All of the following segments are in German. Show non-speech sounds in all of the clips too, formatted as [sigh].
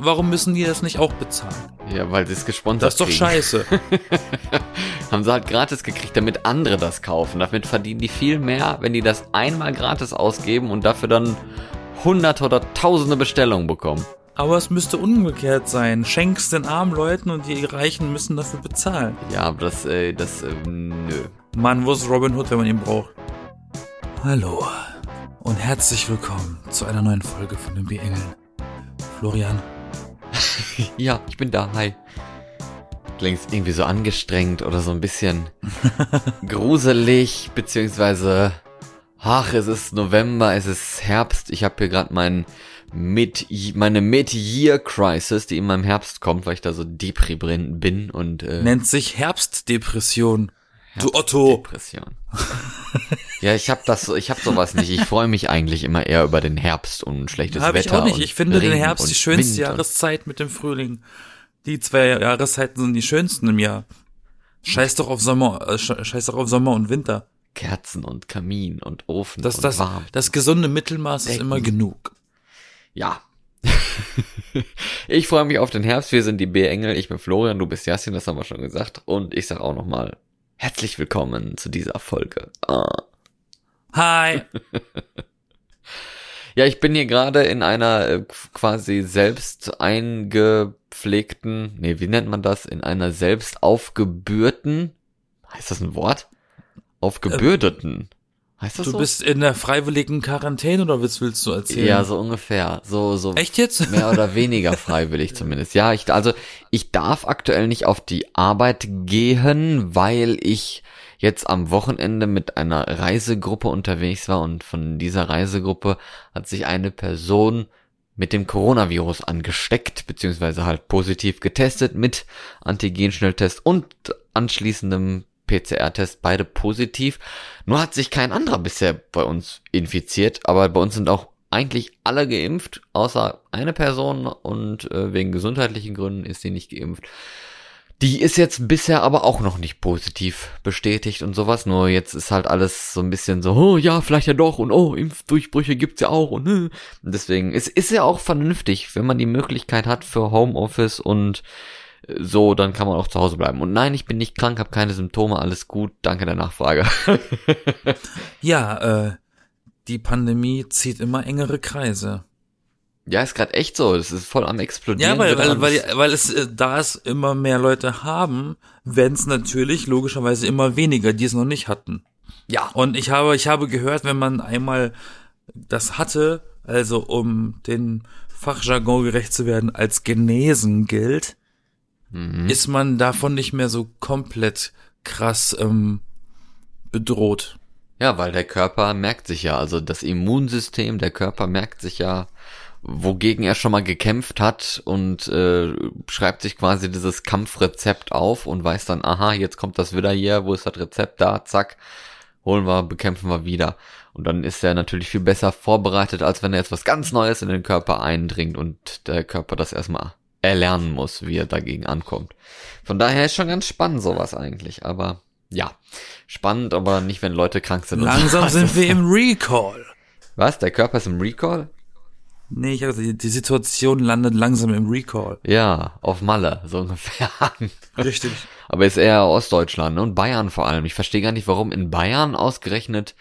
warum müssen die das nicht auch bezahlen? Ja, weil sie es gesponsert Das ist doch kriegen. scheiße. [laughs] Haben sie halt gratis gekriegt, damit andere das kaufen. Damit verdienen die viel mehr, wenn die das einmal gratis ausgeben und dafür dann hunderte oder tausende Bestellungen bekommen. Aber es müsste umgekehrt sein. Schenkst den armen Leuten und die Reichen müssen dafür bezahlen. Ja, aber das, äh, das, äh, nö. Mann, wo ist Robin Hood, wenn man ihn braucht? Hallo und herzlich willkommen zu einer neuen Folge von den B-Engeln. Florian, [laughs] Ja, ich bin da, hi. Klingst irgendwie so angestrengt oder so ein bisschen [laughs] gruselig, beziehungsweise, ach, es ist November, es ist Herbst. Ich habe hier gerade mein Mid meine Mid-Year-Crisis, die immer im Herbst kommt, weil ich da so deprimierend bin und äh, nennt sich Herbstdepression. Du Otto. Depression. [laughs] ja, ich habe das, ich habe sowas nicht. Ich freue mich eigentlich immer eher über den Herbst und schlechtes Habe ich Wetter. auch nicht. Ich finde den Herbst die schönste Wind Jahreszeit mit dem Frühling. Die zwei Jahreszeiten sind die schönsten im Jahr. Scheiß doch auf Sommer, äh, sche- scheiß doch auf Sommer und Winter. Kerzen und Kamin und Ofen Das, und das, warm. das gesunde Mittelmaß ist Decken. immer genug. Ja. [laughs] ich freue mich auf den Herbst. Wir sind die B-Engel. Ich bin Florian, du bist Jassin, das haben wir schon gesagt. Und ich sage auch nochmal herzlich willkommen zu dieser Folge. Ah. Hi. [laughs] Ja, ich bin hier gerade in einer äh, quasi selbst eingepflegten, nee, wie nennt man das? In einer selbst aufgebührten, heißt das ein Wort? Aufgebürdeten. Heißt das Du so? bist in der freiwilligen Quarantäne oder was willst du erzählen? ja, so ungefähr. So, so. Echt jetzt? [laughs] Mehr oder weniger freiwillig zumindest. Ja, ich, also ich darf aktuell nicht auf die Arbeit gehen, weil ich jetzt am Wochenende mit einer Reisegruppe unterwegs war und von dieser Reisegruppe hat sich eine Person mit dem Coronavirus angesteckt, beziehungsweise halt positiv getestet mit Antigen-Schnelltest und anschließendem PCR-Test, beide positiv. Nur hat sich kein anderer bisher bei uns infiziert, aber bei uns sind auch eigentlich alle geimpft, außer eine Person und äh, wegen gesundheitlichen Gründen ist sie nicht geimpft. Die ist jetzt bisher aber auch noch nicht positiv bestätigt und sowas. Nur jetzt ist halt alles so ein bisschen so, oh ja, vielleicht ja doch und oh, Impfdurchbrüche gibt's ja auch und, und deswegen ist ist ja auch vernünftig, wenn man die Möglichkeit hat für Homeoffice und so, dann kann man auch zu Hause bleiben. Und nein, ich bin nicht krank, habe keine Symptome, alles gut. Danke der Nachfrage. [laughs] Ja, äh, die Pandemie zieht immer engere Kreise. ja, ist gerade echt so. Es ist voll am explodieren. Ja, weil, weil, weil, es- weil es, äh, da es immer mehr Leute haben, werden es natürlich logischerweise immer weniger, die es noch nicht hatten. ja, Und ich habe, ich habe gehört, wenn man einmal das hatte, also um den Fachjargon gerecht zu werden, als genesen gilt, Mhm. ist man davon nicht mehr so komplett krass ähm, bedroht. Ja, weil der Körper merkt sich ja, also das Immunsystem, der Körper merkt sich ja, wogegen er schon mal gekämpft hat und äh, schreibt sich quasi dieses Kampfrezept auf und weiß dann, aha, jetzt kommt das wieder hier, wo ist das Rezept da, zack, holen wir, bekämpfen wir wieder. Und dann ist er natürlich viel besser vorbereitet, als wenn er jetzt was ganz Neues in den Körper eindringt und der Körper das erstmal erlernen muss, wie er dagegen ankommt. Von daher ist schon ganz spannend sowas eigentlich, aber ja, spannend, aber nicht, wenn Leute krank sind. Langsam sowas. sind wir im Recall. Was? Der Körper ist im Recall? Nee, ich also die, die Situation landet langsam im Recall. Ja, auf Malle, so ungefähr. [laughs] Richtig. Aber ist eher Ostdeutschland ne? und Bayern vor allem. Ich verstehe gar nicht, warum in Bayern ausgerechnet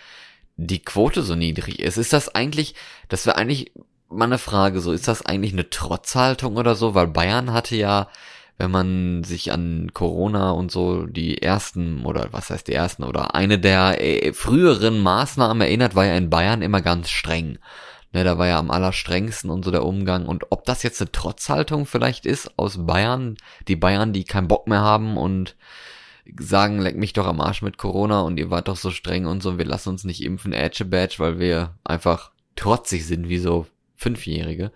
die Quote so niedrig ist. Ist das eigentlich, das wäre eigentlich mal eine Frage, so ist das eigentlich eine Trotzhaltung oder so? Weil Bayern hatte ja, wenn man sich an Corona und so die ersten oder was heißt die ersten oder eine der äh, früheren Maßnahmen erinnert, war ja in Bayern immer ganz streng. Ne, da war ja am allerstrengsten und so der Umgang. Und ob das jetzt eine Trotzhaltung vielleicht ist aus Bayern, die Bayern, die keinen Bock mehr haben und sagen, leck mich doch am Arsch mit Corona und ihr wart doch so streng und so, wir lassen uns nicht impfen, Edge Badge, weil wir einfach trotzig sind wie so Fünfjährige.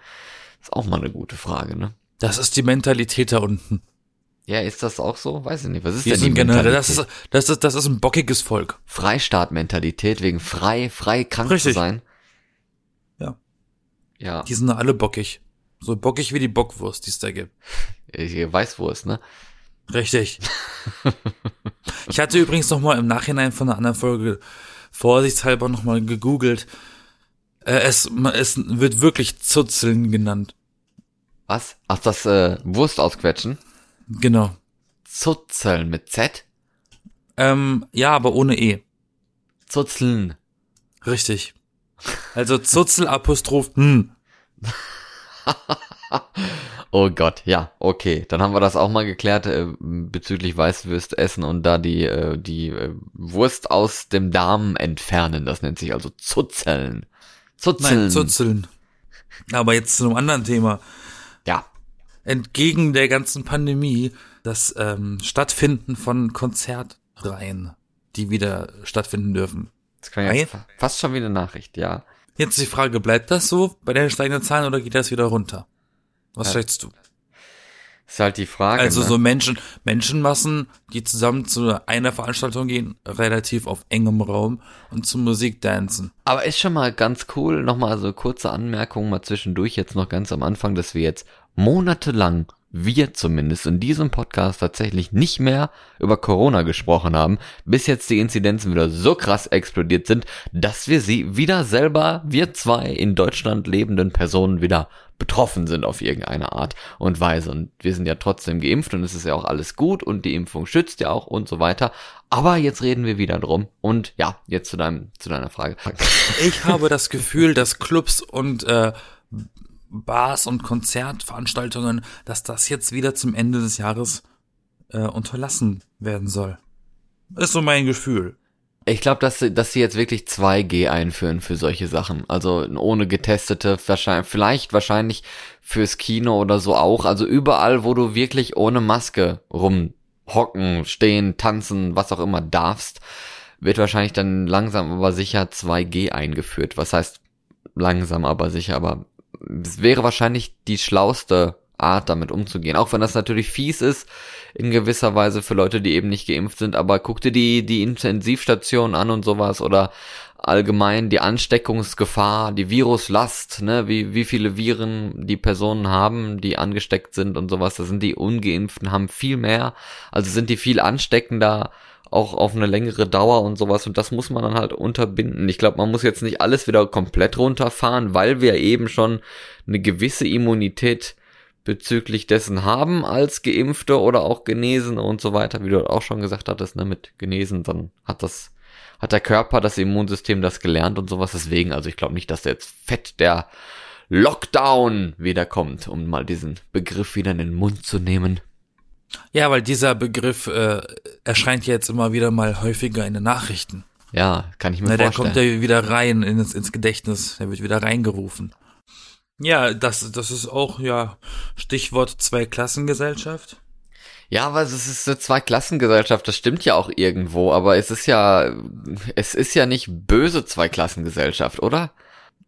Ist auch mal eine gute Frage, ne? Das ist die Mentalität da unten. Ja, ist das auch so? Weiß ich nicht. Was ist Wir denn die generell, das Mentalität? ist, das ist, das ist ein bockiges Volk. Freistaat-Mentalität, wegen frei, frei krank Richtig. zu sein. Ja. Ja, Die sind alle bockig. So bockig wie die Bockwurst, die es da gibt. ich weiß, wo es, ne? Richtig. [laughs] ich hatte übrigens noch mal im Nachhinein von einer anderen Folge vorsichtshalber noch mal gegoogelt. Äh, es, es wird wirklich Zuzeln genannt. Was? Ach, das äh, Wurst ausquetschen? Genau. Zuzeln mit Z? Ähm, ja, aber ohne E. Zuzeln. Richtig. Also Zuzel Apostroph hm. [laughs] oh Gott, ja, okay. Dann haben wir das auch mal geklärt äh, bezüglich Weißwürst essen und da die, äh, die äh, Wurst aus dem Darm entfernen. Das nennt sich also Zuzeln. Zuzeln. Nein, Zuzeln. Aber jetzt zu einem anderen Thema. Ja. Entgegen der ganzen Pandemie, das ähm, Stattfinden von Konzertreihen, die wieder stattfinden dürfen. Das kann jetzt fast schon wie eine Nachricht, ja. Jetzt die Frage, bleibt das so bei den steigenden Zahlen oder geht das wieder runter? Was ja. schätzt du? Ist halt die Frage. Also ne? so Menschen, Menschenmassen, die zusammen zu einer Veranstaltung gehen, relativ auf engem Raum und zu Musik dancen. Aber ist schon mal ganz cool, nochmal so kurze Anmerkungen mal zwischendurch jetzt noch ganz am Anfang, dass wir jetzt monatelang wir zumindest in diesem Podcast tatsächlich nicht mehr über Corona gesprochen haben, bis jetzt die Inzidenzen wieder so krass explodiert sind, dass wir sie wieder selber, wir zwei in Deutschland lebenden Personen wieder betroffen sind auf irgendeine Art und Weise. Und wir sind ja trotzdem geimpft und es ist ja auch alles gut und die Impfung schützt ja auch und so weiter. Aber jetzt reden wir wieder drum. Und ja, jetzt zu deinem, zu deiner Frage. Ich habe das Gefühl, dass Clubs und äh, Bars und Konzertveranstaltungen, dass das jetzt wieder zum Ende des Jahres äh, unterlassen werden soll. Ist so mein Gefühl. Ich glaube, dass, sie, dass sie jetzt wirklich 2G einführen für solche Sachen. Also ohne getestete, wahrscheinlich, vielleicht wahrscheinlich fürs Kino oder so auch. Also überall, wo du wirklich ohne Maske rumhocken, stehen, tanzen, was auch immer darfst, wird wahrscheinlich dann langsam aber sicher 2G eingeführt. Was heißt langsam aber sicher, aber es wäre wahrscheinlich die schlauste Art, damit umzugehen. Auch wenn das natürlich fies ist, in gewisser Weise für Leute, die eben nicht geimpft sind, aber guck dir die, die Intensivstation an und sowas oder allgemein die Ansteckungsgefahr, die Viruslast, ne, wie, wie viele Viren die Personen haben, die angesteckt sind und sowas. Da sind die Ungeimpften, haben viel mehr, also sind die viel ansteckender, auch auf eine längere Dauer und sowas und das muss man dann halt unterbinden. Ich glaube, man muss jetzt nicht alles wieder komplett runterfahren, weil wir eben schon eine gewisse Immunität bezüglich dessen haben als Geimpfte oder auch Genesene und so weiter, wie du auch schon gesagt hattest, ne, mit Genesen, dann hat das, hat der Körper, das Immunsystem das gelernt und sowas. Deswegen, also ich glaube nicht, dass jetzt fett der Lockdown wiederkommt, um mal diesen Begriff wieder in den Mund zu nehmen. Ja, weil dieser Begriff äh, erscheint jetzt immer wieder mal häufiger in den Nachrichten. Ja, kann ich mir Na, vorstellen. Der kommt ja wieder rein ins, ins Gedächtnis, der wird wieder reingerufen. Ja, das, das ist auch, ja, Stichwort Zweiklassengesellschaft. Ja, aber es ist eine Zweiklassengesellschaft, das stimmt ja auch irgendwo, aber es ist ja, es ist ja nicht böse Zweiklassengesellschaft, oder?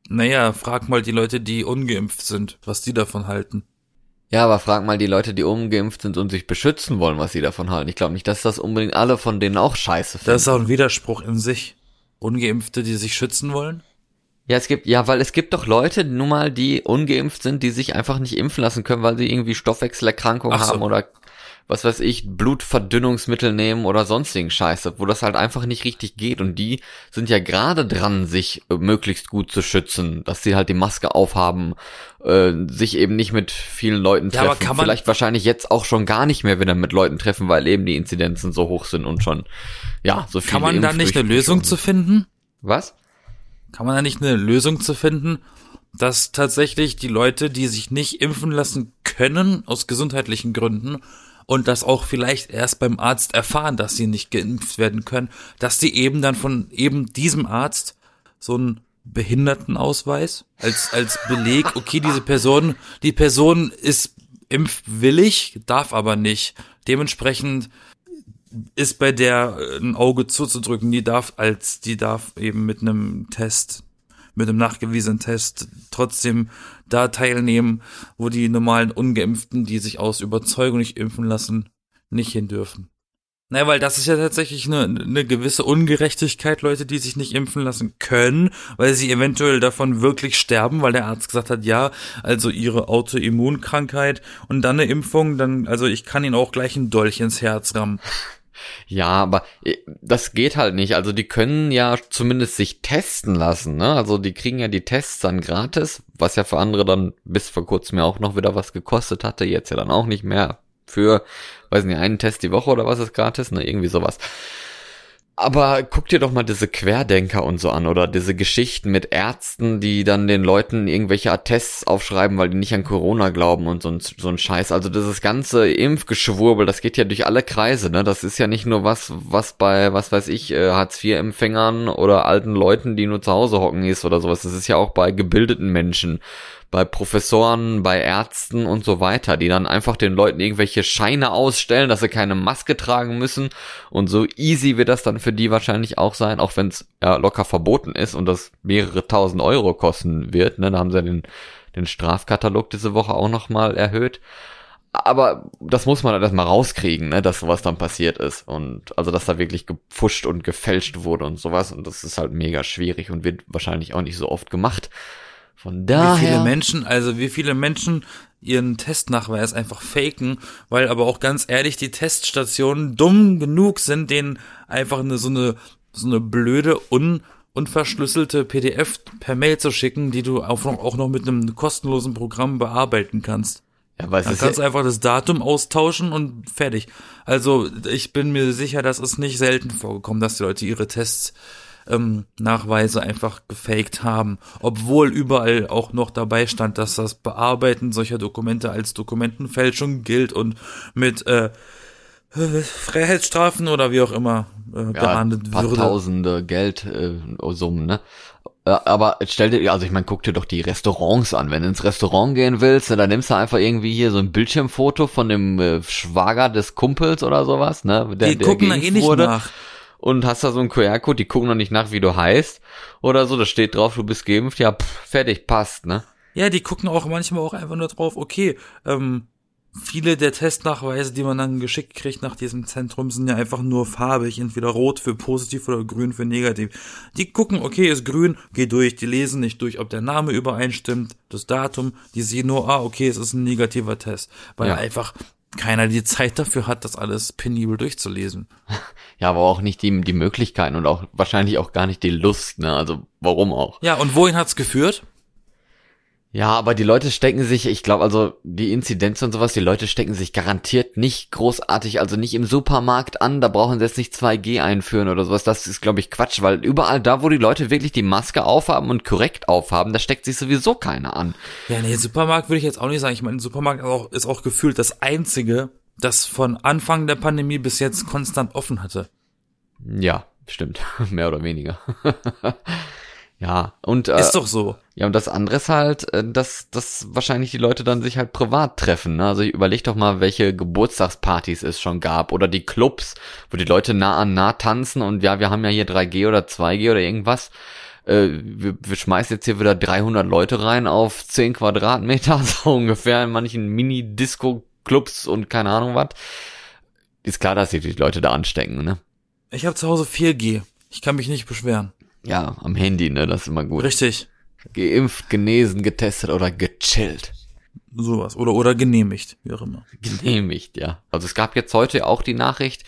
Naja, frag mal die Leute, die ungeimpft sind, was die davon halten. Ja, aber frag mal die Leute, die ungeimpft sind und sich beschützen wollen, was sie davon halten. Ich glaube nicht, dass das unbedingt alle von denen auch scheiße finden. Das ist auch ein Widerspruch in sich. Ungeimpfte, die sich schützen wollen? Ja, es gibt, ja, weil es gibt doch Leute, nun mal, die ungeimpft sind, die sich einfach nicht impfen lassen können, weil sie irgendwie Stoffwechselerkrankungen so. haben oder was weiß ich, Blutverdünnungsmittel nehmen oder sonstigen Scheiße, wo das halt einfach nicht richtig geht. Und die sind ja gerade dran, sich äh, möglichst gut zu schützen, dass sie halt die Maske aufhaben, äh, sich eben nicht mit vielen Leuten treffen. Ja, aber kann man Vielleicht wahrscheinlich jetzt auch schon gar nicht mehr wieder mit Leuten treffen, weil eben die Inzidenzen so hoch sind und schon, ja, so viele Kann man da nicht eine Lösung zu finden? Was? Kann man da nicht eine Lösung zu finden? dass tatsächlich die Leute, die sich nicht impfen lassen können, aus gesundheitlichen Gründen, und das auch vielleicht erst beim Arzt erfahren, dass sie nicht geimpft werden können, dass die eben dann von eben diesem Arzt so einen Behindertenausweis als, als Beleg, okay, diese Person, die Person ist impfwillig, darf aber nicht. Dementsprechend ist bei der ein Auge zuzudrücken, die darf als, die darf eben mit einem Test mit einem nachgewiesenen Test trotzdem da teilnehmen, wo die normalen Ungeimpften, die sich aus Überzeugung nicht impfen lassen, nicht hin dürfen. Naja, weil das ist ja tatsächlich eine, eine gewisse Ungerechtigkeit, Leute, die sich nicht impfen lassen können, weil sie eventuell davon wirklich sterben, weil der Arzt gesagt hat, ja, also ihre Autoimmunkrankheit und dann eine Impfung, dann, also ich kann ihnen auch gleich ein Dolch ins Herz rammen. Ja, aber äh, das geht halt nicht. Also die können ja zumindest sich testen lassen, ne? Also die kriegen ja die Tests dann gratis, was ja für andere dann bis vor kurzem ja auch noch wieder was gekostet hatte, jetzt ja dann auch nicht mehr für, weiß nicht, einen Test die Woche oder was ist gratis, ne? Irgendwie sowas. Aber guck dir doch mal diese Querdenker und so an oder diese Geschichten mit Ärzten, die dann den Leuten irgendwelche Attests aufschreiben, weil die nicht an Corona glauben und so ein, so ein Scheiß. Also dieses ganze Impfgeschwurbel, das geht ja durch alle Kreise, ne? Das ist ja nicht nur was, was bei, was weiß ich, äh, Hartz-IV-Empfängern oder alten Leuten, die nur zu Hause hocken ist oder sowas. Das ist ja auch bei gebildeten Menschen bei Professoren, bei Ärzten und so weiter, die dann einfach den Leuten irgendwelche Scheine ausstellen, dass sie keine Maske tragen müssen. Und so easy wird das dann für die wahrscheinlich auch sein, auch wenn es ja locker verboten ist und das mehrere tausend Euro kosten wird. Ne? Da haben sie ja den, den Strafkatalog diese Woche auch nochmal erhöht. Aber das muss man halt erstmal rauskriegen, ne, dass sowas dann passiert ist. Und also, dass da wirklich gepfuscht und gefälscht wurde und sowas. Und das ist halt mega schwierig und wird wahrscheinlich auch nicht so oft gemacht. Von daher. Wie viele Menschen, also wie viele Menschen ihren Testnachweis einfach faken, weil aber auch ganz ehrlich die Teststationen dumm genug sind, denen einfach eine so eine so eine blöde un unverschlüsselte PDF per Mail zu schicken, die du auch noch, auch noch mit einem kostenlosen Programm bearbeiten kannst. Ja, weil Dann kannst du ja einfach das Datum austauschen und fertig. Also ich bin mir sicher, das ist nicht selten vorgekommen, dass die Leute ihre Tests ähm, Nachweise einfach gefaked haben, obwohl überall auch noch dabei stand, dass das Bearbeiten solcher Dokumente als Dokumentenfälschung gilt und mit äh, Freiheitsstrafen oder wie auch immer äh, ja, geahndet paar würde. Tausende Geldsummen, äh, ne? Aber stell dir, also ich meine, guck dir doch die Restaurants an. Wenn du ins Restaurant gehen willst, dann nimmst du einfach irgendwie hier so ein Bildschirmfoto von dem äh, Schwager des Kumpels oder sowas, ne? Der, die gucken da eh nicht wurde. nach und hast da so einen QR-Code, die gucken noch nicht nach, wie du heißt oder so, da steht drauf, du bist geimpft, ja, pff, fertig, passt, ne? Ja, die gucken auch manchmal auch einfach nur drauf, okay, ähm, viele der Testnachweise, die man dann geschickt kriegt nach diesem Zentrum, sind ja einfach nur farbig, entweder rot für positiv oder grün für negativ. Die gucken, okay, ist grün, geh durch, die lesen nicht durch, ob der Name übereinstimmt, das Datum, die sehen nur, ah, okay, es ist ein negativer Test, weil ja. einfach keiner die Zeit dafür hat, das alles penibel durchzulesen. [laughs] Ja, aber auch nicht die, die Möglichkeiten und auch wahrscheinlich auch gar nicht die Lust, ne? Also warum auch? Ja, und wohin hat's geführt? Ja, aber die Leute stecken sich, ich glaube, also die Inzidenz und sowas, die Leute stecken sich garantiert nicht großartig, also nicht im Supermarkt an, da brauchen sie jetzt nicht 2G einführen oder sowas. Das ist, glaube ich, Quatsch, weil überall da, wo die Leute wirklich die Maske aufhaben und korrekt aufhaben, da steckt sich sowieso keiner an. Ja, nee, Supermarkt würde ich jetzt auch nicht sagen. Ich meine, Supermarkt ist auch, ist auch gefühlt das einzige, das von Anfang der Pandemie bis jetzt konstant offen hatte. Ja, stimmt. [laughs] Mehr oder weniger. [laughs] Ja, und äh, ist doch so. Ja, und das andere ist halt, äh, dass, dass wahrscheinlich die Leute dann sich halt privat treffen. Ne? Also ich überleg doch mal, welche Geburtstagspartys es schon gab oder die Clubs, wo die Leute nah an nah tanzen und ja, wir haben ja hier 3G oder 2G oder irgendwas. Äh, wir, wir schmeißen jetzt hier wieder 300 Leute rein auf 10 Quadratmeter, [laughs] so ungefähr in manchen Mini-Disco-Clubs und keine Ahnung was. Ist klar, dass sich die Leute da anstecken, ne? Ich habe zu Hause 4G. Ich kann mich nicht beschweren. Ja, am Handy, ne? Das ist immer gut. Richtig. Geimpft, genesen, getestet oder gechillt. Sowas. Oder, oder genehmigt, wie auch immer. Genehmigt, ja. Also es gab jetzt heute auch die Nachricht,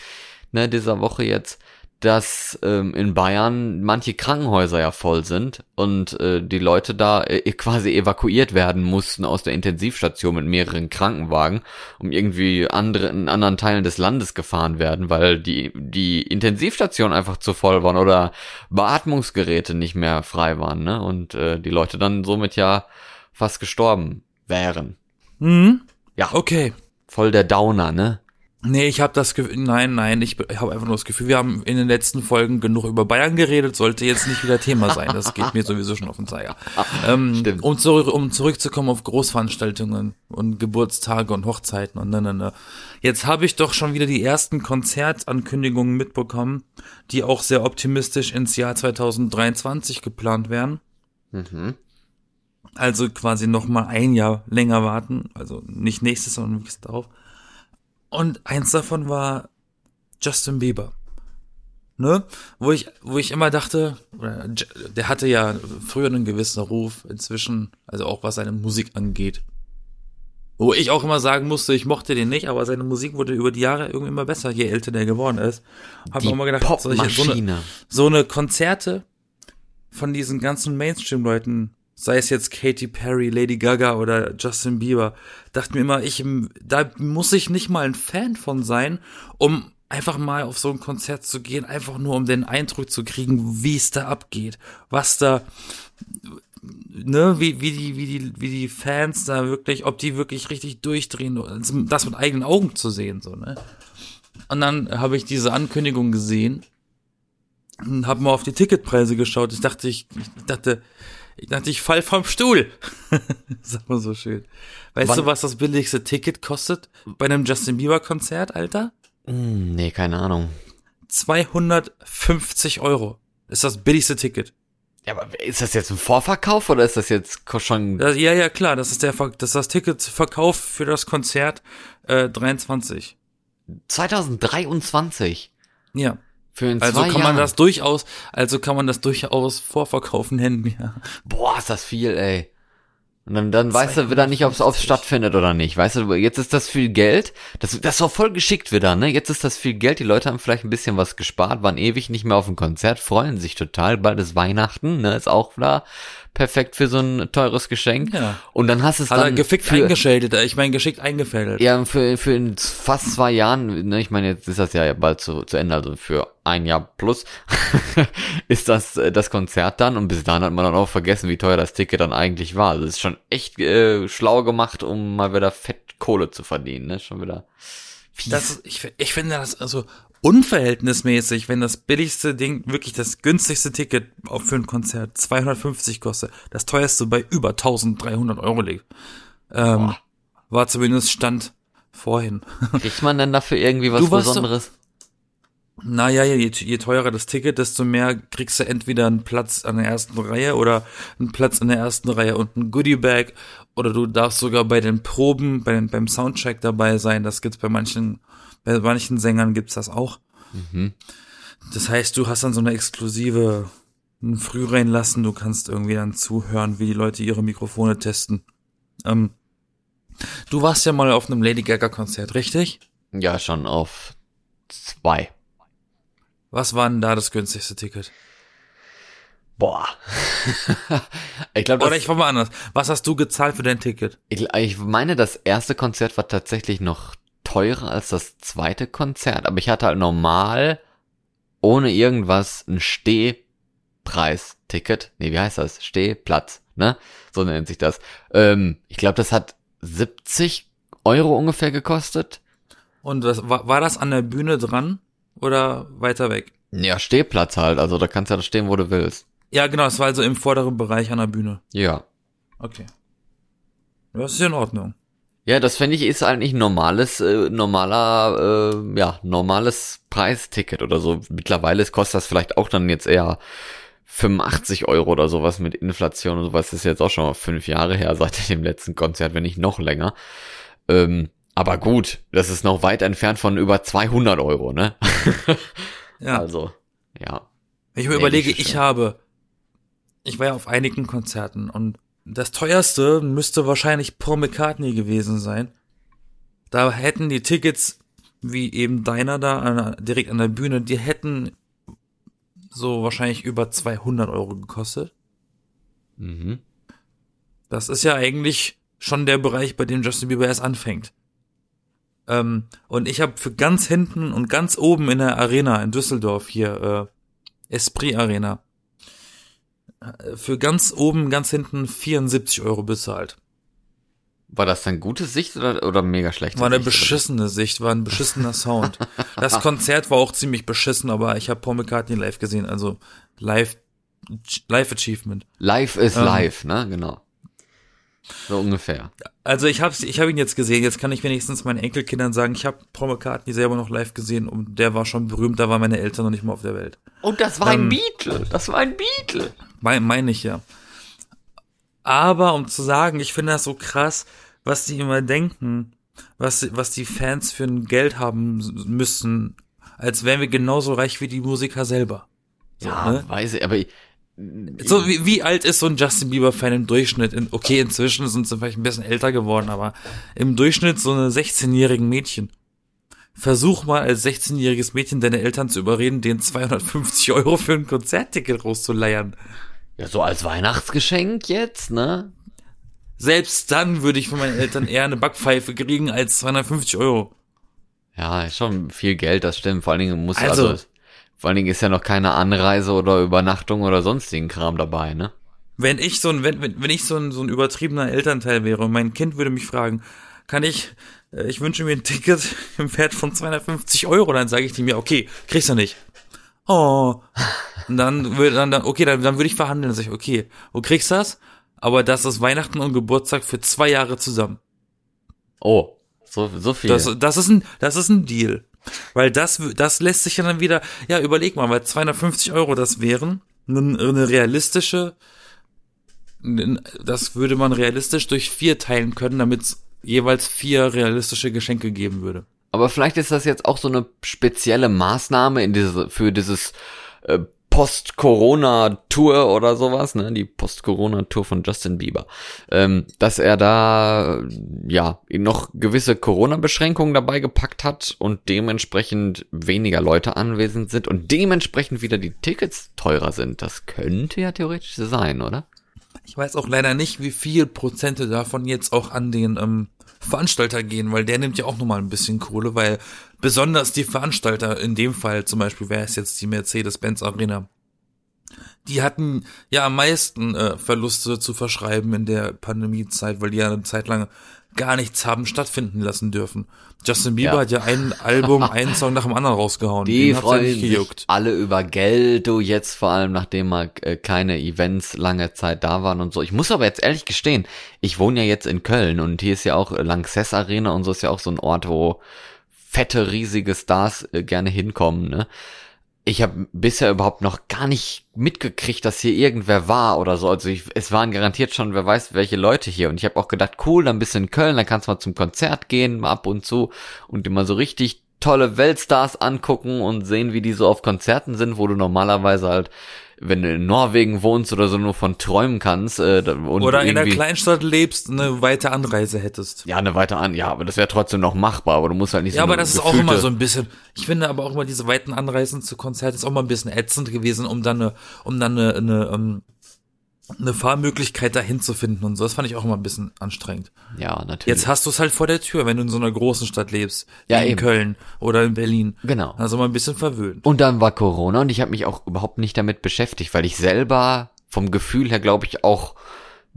ne, dieser Woche jetzt, dass ähm, in Bayern manche Krankenhäuser ja voll sind und äh, die Leute da äh, quasi evakuiert werden mussten aus der Intensivstation mit mehreren Krankenwagen, um irgendwie andere in anderen Teilen des Landes gefahren werden, weil die die Intensivstation einfach zu voll waren oder Beatmungsgeräte nicht mehr frei waren, ne? Und äh, die Leute dann somit ja fast gestorben wären. Mhm. Ja. Okay. Voll der Downer, ne? Nee, ich habe das Gefühl, nein, nein, ich habe einfach nur das Gefühl, wir haben in den letzten Folgen genug über Bayern geredet, sollte jetzt nicht wieder Thema sein. Das geht mir sowieso schon auf den Zeiger. [laughs] Ähm, um, zurück, um zurückzukommen auf Großveranstaltungen und Geburtstage und Hochzeiten und ne, ne, ne. Jetzt habe ich doch schon wieder die ersten Konzertankündigungen mitbekommen, die auch sehr optimistisch ins Jahr 2023 geplant werden. Mhm. Also quasi noch mal ein Jahr länger warten, also nicht nächstes, sondern wirklich darauf. Und eins davon war Justin Bieber. Ne? Wo ich, wo ich immer dachte, der hatte ja früher einen gewissen Ruf, inzwischen, also auch was seine Musik angeht. Wo ich auch immer sagen musste, ich mochte den nicht, aber seine Musik wurde über die Jahre irgendwie immer besser, je älter der geworden ist. Hab Die mir immer gedacht, solche, so, eine, so eine Konzerte von diesen ganzen Mainstream-Leuten, sei es jetzt Katy Perry, Lady Gaga oder Justin Bieber, dachte mir immer, ich, da muss ich nicht mal ein Fan von sein, um einfach mal auf so ein Konzert zu gehen, einfach nur um den Eindruck zu kriegen, wie es da abgeht, was da, ne, wie, wie die, wie die, wie die Fans da wirklich, ob die wirklich richtig durchdrehen, also das mit eigenen Augen zu sehen, so, ne. Und dann habe ich diese Ankündigung gesehen und habe mal auf die Ticketpreise geschaut. Ich dachte, ich, ich dachte, ich dachte, ich fall vom Stuhl. [laughs] Sag mal so schön. Weißt Wann- du, was das billigste Ticket kostet bei einem Justin Bieber Konzert, Alter? Hm, nee, keine Ahnung. 250 Euro ist das billigste Ticket. Ja, aber ist das jetzt ein Vorverkauf oder ist das jetzt schon Das, ja, ja, klar, das ist der, das ist das Ticketverkauf für das Konzert äh, 23. 2023? Ja. Also kann Jahren. man das durchaus, also kann man das durchaus Vorverkaufen nennen, ja. Boah, ist das viel, ey. Und dann, dann weißt du wieder nicht, ob es stattfindet oder nicht. Weißt du, jetzt ist das viel Geld. Das, das war voll geschickt wieder, ne? Jetzt ist das viel Geld. Die Leute haben vielleicht ein bisschen was gespart, waren ewig nicht mehr auf dem Konzert, freuen sich total. Bald ist Weihnachten, ne? Ist auch wieder perfekt für so ein teures Geschenk. Ja. Und dann hast du es Hat er dann gefickt für, eingeschaltet, ich meine geschickt eingefädelt. ja, für, für in fast zwei Jahren, ne, ich meine, jetzt ist das ja bald zu, zu Ende, also für ein Jahr plus, [laughs] ist das äh, das Konzert dann und bis dahin hat man dann auch vergessen, wie teuer das Ticket dann eigentlich war. Also es ist schon echt äh, schlau gemacht, um mal wieder fett Kohle zu verdienen, ne, schon wieder fies. Das, ich, ich finde das also unverhältnismäßig, wenn das billigste Ding, wirklich das günstigste Ticket auf für ein Konzert 250 kostet, das teuerste bei über 1300 Euro liegt. Ähm, Boah. war zumindest Stand vorhin. Kriegt man denn dafür irgendwie was Besonderes? Naja, je, je teurer das Ticket, desto mehr kriegst du entweder einen Platz an der ersten Reihe oder einen Platz in der ersten Reihe und ein Goodiebag oder du darfst sogar bei den Proben, bei den, beim Soundcheck dabei sein. Das gibt's bei manchen, bei manchen Sängern gibt's das auch. Mhm. Das heißt, du hast dann so eine exklusive ein früh reinlassen, du kannst irgendwie dann zuhören, wie die Leute ihre Mikrofone testen. Ähm, du warst ja mal auf einem Lady Gaga Konzert, richtig? Ja, schon auf zwei. Was war denn da das günstigste Ticket? Boah. [laughs] ich glaube, Oder ich frage mal anders. Was hast du gezahlt für dein Ticket? ich, ich meine, das erste Konzert war tatsächlich noch teurer als das zweite Konzert, aber ich hatte halt normal ohne irgendwas ein Stehpreisticket. Nee, wie heißt das? Stehplatz, ne? So nennt sich das. Ähm, ich glaube, das hat 70 Euro ungefähr gekostet. Und was, war, war das an der Bühne dran oder weiter weg? Ja, Stehplatz halt, also da kannst du ja stehen, wo du willst. Ja, genau, es war also im vorderen Bereich an der Bühne. Ja. Okay. Das ist in Ordnung. Ja, das finde ich ist eigentlich ein normales, äh, normaler, äh, ja, normales Preisticket oder so. Mittlerweile kostet das vielleicht auch dann jetzt eher 85 Euro oder sowas mit Inflation und sowas. Das ist jetzt auch schon mal fünf Jahre her seit [laughs] dem letzten Konzert, wenn nicht noch länger. Ähm, aber gut, das ist noch weit entfernt von über 200 Euro, ne? [laughs] Ja. Also, ja. Wenn ich mir überlege, ich habe, ich war ja auf einigen Konzerten und das teuerste müsste wahrscheinlich Paul McCartney gewesen sein. Da hätten die Tickets, wie eben deiner da, an, direkt an der Bühne, die hätten so wahrscheinlich über 200 Euro gekostet. Mhm. Das ist ja eigentlich schon der Bereich, bei dem Justin Bieber erst anfängt. Ähm, und ich habe für ganz hinten und ganz oben in der Arena in Düsseldorf hier, äh, Esprit Arena, äh, für ganz oben, ganz hinten 74 Euro bezahlt. War das dann gute Sicht oder, oder mega schlechte War eine Sicht? beschissene Sicht, war ein beschissener Sound. Das [laughs] Konzert war auch ziemlich beschissen, aber ich habe Paul McCartney live gesehen, also live, live Achievement. Live ist Ähm. live, ne? Genau. So ungefähr. Also ich habe ich hab ihn jetzt gesehen. Jetzt kann ich wenigstens meinen Enkelkindern sagen, ich habe Paul McCartney selber noch live gesehen und der war schon berühmt. Da waren meine Eltern noch nicht mal auf der Welt. Und das war ein Ähm. Beatle. Das war ein Beatle. Meine mein ich ja. Aber um zu sagen, ich finde das so krass, was die immer denken, was, was die Fans für ein Geld haben müssen, als wären wir genauso reich wie die Musiker selber. So, Ja, ne? weiß ich, aber ich, So, wie, wie alt ist so ein Justin Bieber-Fan im Durchschnitt? In, okay, inzwischen sind sie vielleicht ein bisschen älter geworden, aber im Durchschnitt so eine 16-jährigen Mädchen. Versuch mal als 16-jähriges Mädchen deine Eltern zu überreden, den 250 Euro für ein Konzertticket rauszuleiern. Ja, so als Weihnachtsgeschenk jetzt, ne? Selbst dann würde ich von meinen Eltern eher eine Backpfeife kriegen als 250 Euro. Ja, ist schon viel Geld, das stimmt. Vor allen Dingen muss Also- also, vor allen Dingen ist ja noch keine Anreise oder Übernachtung oder sonstigen Kram dabei, ne? Wenn ich so ein, wenn, wenn, wenn ich so ein, so ein übertriebener Elternteil wäre und mein Kind würde mich fragen, kann ich, äh, ich wünsche mir ein Ticket im Wert von 250 Euro, dann sage ich dem ja, okay, kriegst du nicht. Oh. Und dann würde dann, dann okay, dann, dann würde ich verhandeln, dann ich, okay, wo kriegst du das? Aber das ist Weihnachten und Geburtstag für zwei Jahre zusammen. Oh, so, so viel. Das, das ist ein, das ist ein Deal. Weil das, das lässt sich ja dann wieder, ja, überleg mal, weil 250 Euro das wären, eine, realistische, das würde man realistisch durch vier teilen können, damit es jeweils vier realistische Geschenke geben würde. Aber vielleicht ist das jetzt auch so eine spezielle Maßnahme in diese, für dieses äh, Post-Corona-Tour oder sowas, ne? Die Post-Corona-Tour von Justin Bieber. Ähm, dass er da ja noch gewisse Corona-Beschränkungen dabei gepackt hat und dementsprechend weniger Leute anwesend sind und dementsprechend wieder die Tickets teurer sind. Das könnte ja theoretisch sein, oder? Ich weiß auch leider nicht, wie viel Prozente davon jetzt auch an den ähm, Veranstalter gehen, weil der nimmt ja auch nochmal ein bisschen Kohle, weil besonders die Veranstalter, in dem Fall zum Beispiel wäre es jetzt die Mercedes-Benz Arena, die hatten ja am meisten äh, Verluste zu verschreiben in der Pandemiezeit, weil die ja eine Zeit lang gar nichts haben stattfinden lassen dürfen. Justin Bieber Ja. hat ja ein Album, [laughs] einen Song nach dem anderen rausgehauen. Die Den hat's ja freuen nicht sich gejuckt. alle über Geld, du jetzt vor allem, nachdem mal äh, keine Events lange Zeit da waren und so. Ich muss aber jetzt ehrlich gestehen, ich wohne ja jetzt in Köln und hier ist ja auch äh, Lanxess Arena und so ist ja auch so ein Ort, wo fette, riesige Stars äh, gerne hinkommen, ne? Ich habe bisher überhaupt noch gar nicht mitgekriegt, dass hier irgendwer war oder so. Also ich, es waren garantiert schon, wer weiß, welche Leute hier. Und ich habe auch gedacht, cool, dann bist du in Köln, dann kannst du mal zum Konzert gehen, mal ab und zu und mal so richtig tolle Weltstars angucken und sehen, wie die so auf Konzerten sind, wo du normalerweise halt, wenn du in Norwegen wohnst oder so, nur von träumen kannst. Äh, und Oder in einer Kleinstadt lebst, eine weite Anreise hättest. Ja, eine weiter an. Ja, aber das wäre trotzdem noch machbar, aber du musst halt nicht Ja, so aber eine das ist auch immer so ein bisschen. Ich finde aber auch immer diese weiten Anreisen zu Konzerten ist auch mal ein bisschen ätzend gewesen, um dann eine, um dann eine, eine, ähm, eine Fahrmöglichkeit dahin zu finden und so. Das fand ich auch immer ein bisschen anstrengend. Ja, natürlich. Jetzt hast du es halt vor der Tür, wenn du in so einer großen Stadt lebst. Ja, in eben. Köln oder in Berlin. Genau. Also mal ein bisschen verwöhnt. Und dann war Corona und ich habe mich auch überhaupt nicht damit beschäftigt, weil ich selber vom Gefühl her, glaube ich, auch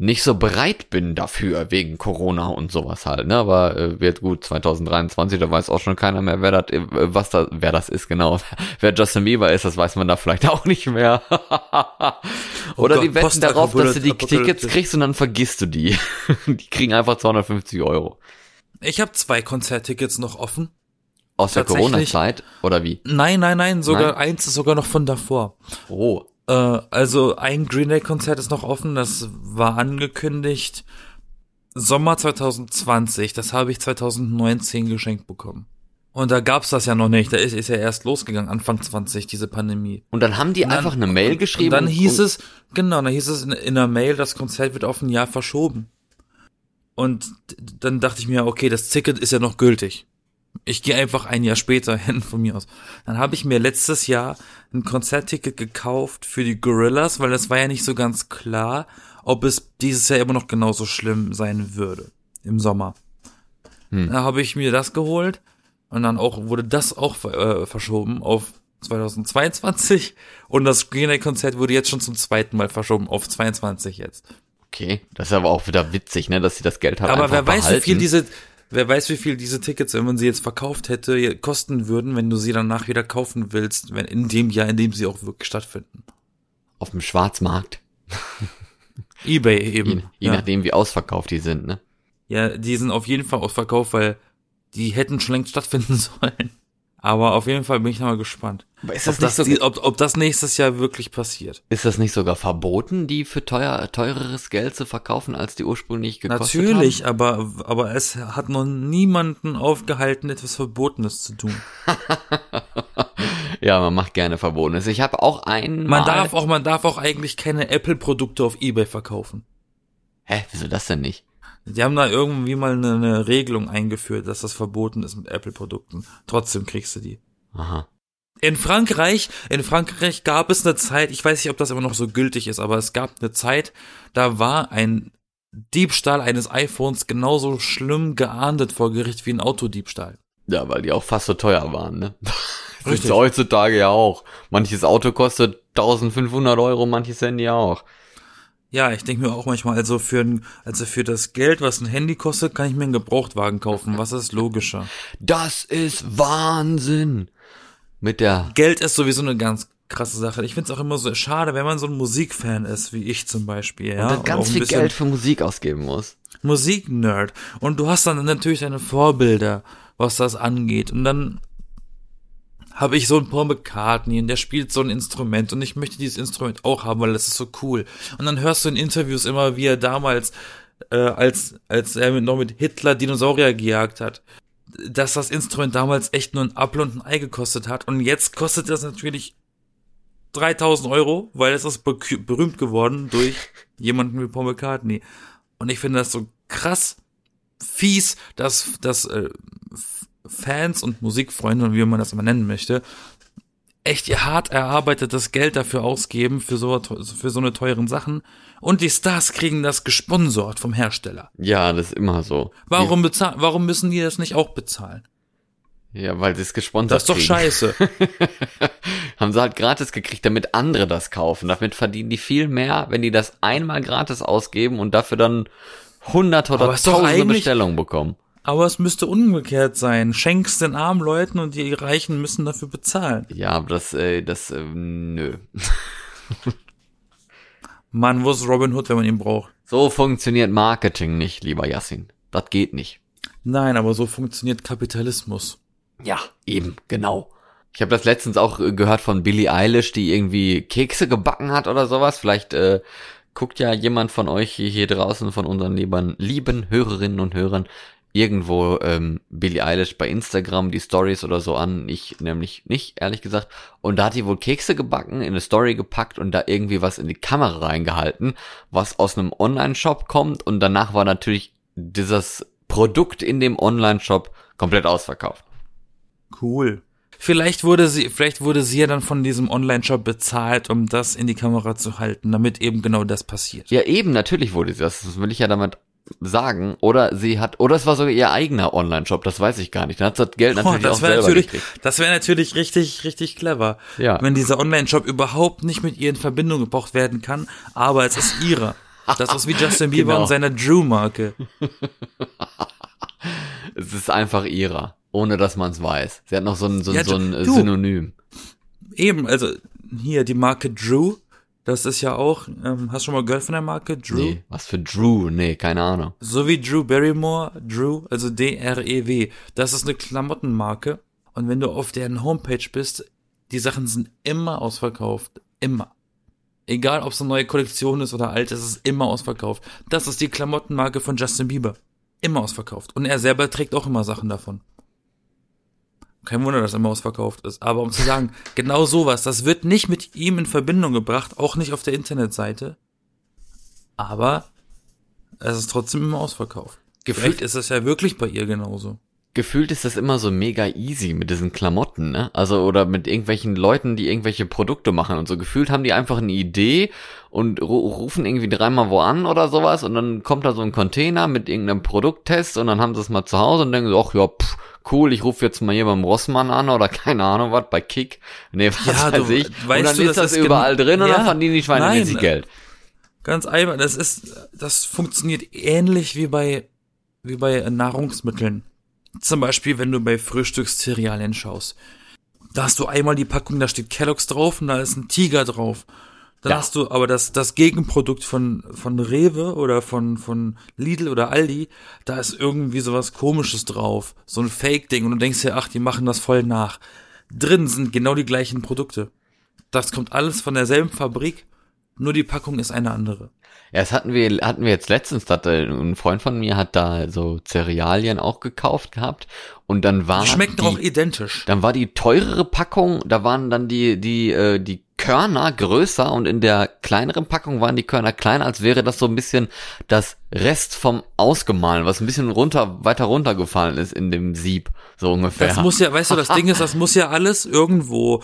nicht so bereit bin dafür, wegen Corona und sowas halt, ne? Aber äh, wird gut, 2023, da weiß auch schon keiner mehr, wer das, äh, was da, wer das ist, genau. [laughs] Wer Justin Bieber ist, das weiß man da vielleicht [laughs] auch nicht mehr. [laughs] Oder Gott, die wetten darauf, dass du die. Tickets kriegst und dann vergisst du die. die kriegen einfach 250 Euro. Ich habe zwei Konzerttickets noch offen. Aus der. Corona-Zeit, oder wie? Nein, nein, nein, sogar Nein? eins ist sogar noch von davor. Oh, Äh, also ein Green Day Konzert ist noch offen, das war angekündigt Sommer 2020, das habe ich 2019 geschenkt bekommen. Und da gab's das ja noch nicht, da ist, ist ja erst losgegangen, Anfang 20, diese Pandemie. und dann haben die dann- einfach eine Mail geschrieben. Und dann hieß und, es, genau, dann hieß es in, in der Mail, das Konzert wird auf ein Jahr verschoben. Und dann dachte ich mir, okay, das Ticket ist ja noch gültig. Ich gehe einfach ein Jahr später [laughs] hin von mir aus. Dann habe ich mir letztes Jahr ein Konzertticket gekauft für die Gorillas, weil es war ja nicht so ganz klar, ob es dieses Jahr immer noch genauso schlimm sein würde im Sommer. Hm. Da habe ich mir das geholt und dann auch wurde das auch äh, verschoben auf 2022 und das Green Day Konzert wurde jetzt schon zum zweiten Mal verschoben auf 22 jetzt. Okay, das ist aber auch wieder witzig, ne, dass sie das Geld halt Aber wer weiß, behalten. wie viel diese wer weiß, wie viel diese Tickets, wenn man sie jetzt verkauft hätte, kosten würden, wenn du sie danach wieder kaufen willst, wenn in dem Jahr, in dem sie auch wirklich stattfinden. auf dem Schwarzmarkt, [laughs] eBay je, eben. je ja. nachdem wie ausverkauft die sind, ne? ja, die sind auf jeden Fall ausverkauft, weil die hätten schon längst stattfinden [laughs] sollen. Aber auf jeden Fall bin ich noch mal gespannt. Aber ist Ob das, nicht das, so, die, ob, ob das nächstes Jahr wirklich passiert. ist das nicht sogar verboten, die für teuer, teureres Geld zu verkaufen, als die ursprünglich gekostet Natürlich, haben? aber, aber es hat noch niemanden aufgehalten, etwas Verbotenes zu tun. [laughs] Ja, man macht gerne Verbotenes. Ich habe auch einen. Man darf auch, man darf auch eigentlich keine Apple-Produkte auf Ebay verkaufen. Hä, wieso das denn nicht? Die haben da irgendwie mal eine, eine Regelung eingeführt, dass das verboten ist mit Apple-Produkten. Trotzdem kriegst du die. Aha. In Frankreich, in Frankreich gab es eine Zeit, ich weiß nicht, ob das immer noch so gültig ist, aber es gab eine Zeit, da war ein Diebstahl eines iPhones genauso schlimm geahndet vor Gericht wie ein Autodiebstahl. Ja, weil die auch fast so teuer waren, ne? Das ist heutzutage ja auch. Manches Auto kostet 1500 Euro, manches Handy auch. Ja, ich denke mir auch manchmal, also für ein, also für das Geld, was ein Handy kostet, kann ich mir einen Gebrauchtwagen kaufen. Was ist logischer? Das ist Wahnsinn. Mit der, Geld ist sowieso eine ganz krasse Sache. Ich find's auch immer so schade, wenn man so ein Musikfan ist, wie ich zum Beispiel, ja. und dann und ganz ein viel Geld für Musik ausgeben muss. Musiknerd. Und du hast dann natürlich deine Vorbilder, was das angeht. Und dann habe ich so einen Paul McCartney und der spielt so ein Instrument und ich möchte dieses Instrument auch haben, weil das ist so cool. Und dann hörst du in Interviews immer, wie er damals, äh, als, als er noch mit Hitler Dinosaurier gejagt hat, dass das Instrument damals echt nur ein Apfel und ein Ei gekostet hat. Und jetzt kostet das natürlich 3000 Euro, weil es ist berühmt geworden durch jemanden wie Paul McCartney. Und ich finde das so krass fies, dass, dass äh, Fans und Musikfreunde, und wie man das immer nennen möchte, echt ihr hart erarbeitetes Geld dafür ausgeben, für so, für so eine teuren Sachen. Und die Stars kriegen das gesponsort vom Hersteller. Ja, das ist immer so. Warum bezahlen, warum müssen die das nicht auch bezahlen? Ja, weil sie es gesponsert Das ist doch kriegen. scheiße. [laughs] Haben sie halt gratis gekriegt, damit andere das kaufen. Damit verdienen die viel mehr, wenn die das einmal gratis ausgeben und dafür dann hunderte oder tausende Bestellungen bekommen. Aber es müsste umgekehrt sein. Schenkst den armen Leuten und die Reichen müssen dafür bezahlen. Ja, aber das, äh, das, äh, nö. [laughs] Mann, wo ist Robin Hood, wenn man ihn braucht? So funktioniert Marketing nicht, lieber Yassin. Das geht nicht. Nein, aber so funktioniert Kapitalismus. Ja, eben, genau. Ich habe das letztens auch äh, gehört von Billie Eilish, die irgendwie Kekse gebacken hat oder sowas. Vielleicht äh, guckt ja jemand von euch hier, hier draußen, von unseren lieben, lieben Hörerinnen und Hörern, irgendwo ähm, Billie Eilish bei Instagram die Stories oder so an. Ich nämlich nicht, ehrlich gesagt. Und da hat die wohl Kekse gebacken, in eine Story gepackt und da irgendwie was in die Kamera reingehalten, was aus einem Online-Shop kommt. Und danach war natürlich dieses Produkt in dem Online-Shop komplett ausverkauft. Cool. Vielleicht wurde sie, vielleicht wurde sie ja dann von diesem Online-Shop bezahlt, um das in die Kamera zu halten, damit eben genau das passiert. Ja, eben, natürlich wurde sie das. Das will ich ja damit sagen. Oder sie hat, oder es war sogar ihr eigener Online-Shop, das weiß ich gar nicht. Dann hat sie das Geld Oh, natürlich auch das wäre selber natürlich, gekriegt. das wäre natürlich richtig, richtig clever. Ja. Wenn dieser Online-Shop überhaupt nicht mit ihr in Verbindung gebracht werden kann, aber es ist ihre. Das ist wie Justin [laughs] Bieber Genau. und seine Drew-Marke. [laughs] Es ist einfach ihrer, ohne dass man es weiß. Sie hat noch so ein, so Ja, so ein äh, du. Synonym. Eben, also hier die Marke Drew, das ist ja auch, ähm, hast du schon mal gehört von der Marke Drew? Nee, was für Drew? Nee, keine Ahnung. So wie Drew Barrymore, Drew, also D-R-E-W. Das ist eine Klamottenmarke. Und wenn du auf deren Homepage bist, die Sachen sind immer ausverkauft. Immer. Egal, ob es eine neue Kollektion ist oder alt, es ist immer ausverkauft. Das ist die Klamottenmarke von Justin Bieber. Immer ausverkauft. Und er selber trägt auch immer Sachen davon. Kein Wunder, dass immer ausverkauft ist. Aber um zu sagen, [laughs] genau sowas, das wird nicht mit ihm in Verbindung gebracht, auch nicht auf der Internetseite. Aber es ist trotzdem immer ausverkauft. Gefühlt ist es ja wirklich bei ihr genauso. Gefühlt ist das immer so mega easy mit diesen Klamotten, ne? Also, oder mit irgendwelchen Leuten, die irgendwelche Produkte machen und so. Gefühlt haben die einfach eine Idee und ru rufen irgendwie dreimal wo an oder sowas und dann kommt da so ein Container mit irgendeinem Produkttest und dann haben sie es mal zu Hause und denken so, ach ja, pff, cool, ich rufe jetzt mal hier beim Rossmann an oder [laughs] keine Ahnung was, bei Kick. Nee, was Ja, weiß du- ich. weißt und dann du, ist das das überall drin und Ja, dann verdienen die schweinemäßig nein. Geld. Ganz einfach, das ist, das funktioniert ähnlich wie bei, wie bei Nahrungsmitteln. Zum Beispiel, wenn du bei Frühstückscerealien schaust. Da hast du einmal die Packung, da steht Kellogg's drauf und da ist ein Tiger drauf. Dann Ja. hast du aber das, das Gegenprodukt von, von Rewe oder von, von Lidl oder Aldi, da ist irgendwie sowas komisches drauf. So ein Fake-Ding und du denkst dir, ach, die machen das voll nach. Drin sind genau die gleichen Produkte. Das kommt alles von derselben Fabrik, Nur die Packung ist eine andere. Ja, das hatten wir, hatten wir jetzt letztens, hatte ein Freund von mir hat da so Cerealien auch gekauft gehabt und dann war Die schmecken die, auch identisch. dann war die teurere Packung, da waren dann die, die, äh, die Körner größer und in der kleineren Packung waren die Körner kleiner, als wäre das so ein bisschen das Rest vom Ausgemahlen, was ein bisschen runter, weiter runtergefallen ist in dem Sieb, so ungefähr. Das muss ja, weißt du, das Ding ist, das muss ja alles irgendwo,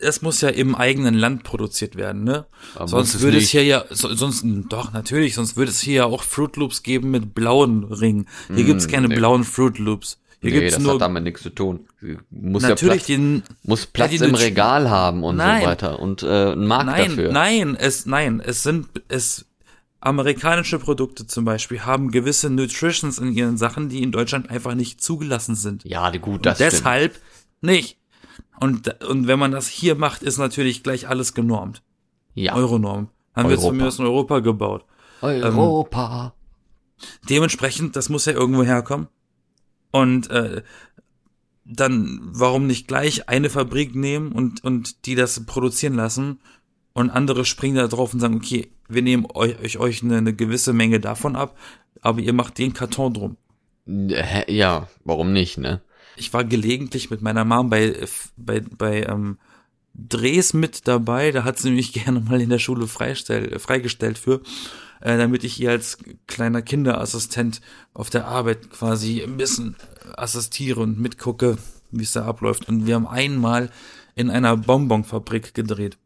es muss ja im eigenen Land produziert werden, ne? Aber sonst würde es hier ja, so, sonst, doch, natürlich, sonst würde es hier ja auch Fruit Loops geben mit blauen Ringen. Hier gibt's keine nee. blauen Fruit Loops. Hier nee, gibt's das nur, hat damit nichts zu tun. Muss natürlich ja Platz, den, muss Platz die im Regal haben und Nein. so weiter und äh, einen Markt nein, dafür. nein, es, nein, es sind, es, amerikanische Produkte zum Beispiel haben gewisse Nutritions in ihren Sachen, die in Deutschland einfach nicht zugelassen sind. Ja, gut, das und stimmt. deshalb nicht. Und, und wenn man das hier macht, ist natürlich gleich alles genormt. Ja. Euronorm. Haben wir Europa. mir aus in Europa gebaut. Europa. Dementsprechend, das muss ja irgendwo herkommen. Und äh, dann, warum nicht gleich eine Fabrik nehmen und, und die das produzieren lassen und andere springen da drauf und sagen, okay, wir nehmen euch, euch eine, eine gewisse Menge davon ab, aber ihr macht den Karton drum. Ja, warum nicht, ne? Ich war gelegentlich mit meiner Mom bei, bei, bei ähm, Drehs mit dabei, da hat sie mich [laughs] gerne mal in der Schule freistell, freigestellt für, äh, damit ich ihr als kleiner Kinderassistent auf der Arbeit quasi ein bisschen assistiere und mitgucke, wie es da abläuft. Und wir haben einmal in einer Bonbonfabrik gedreht.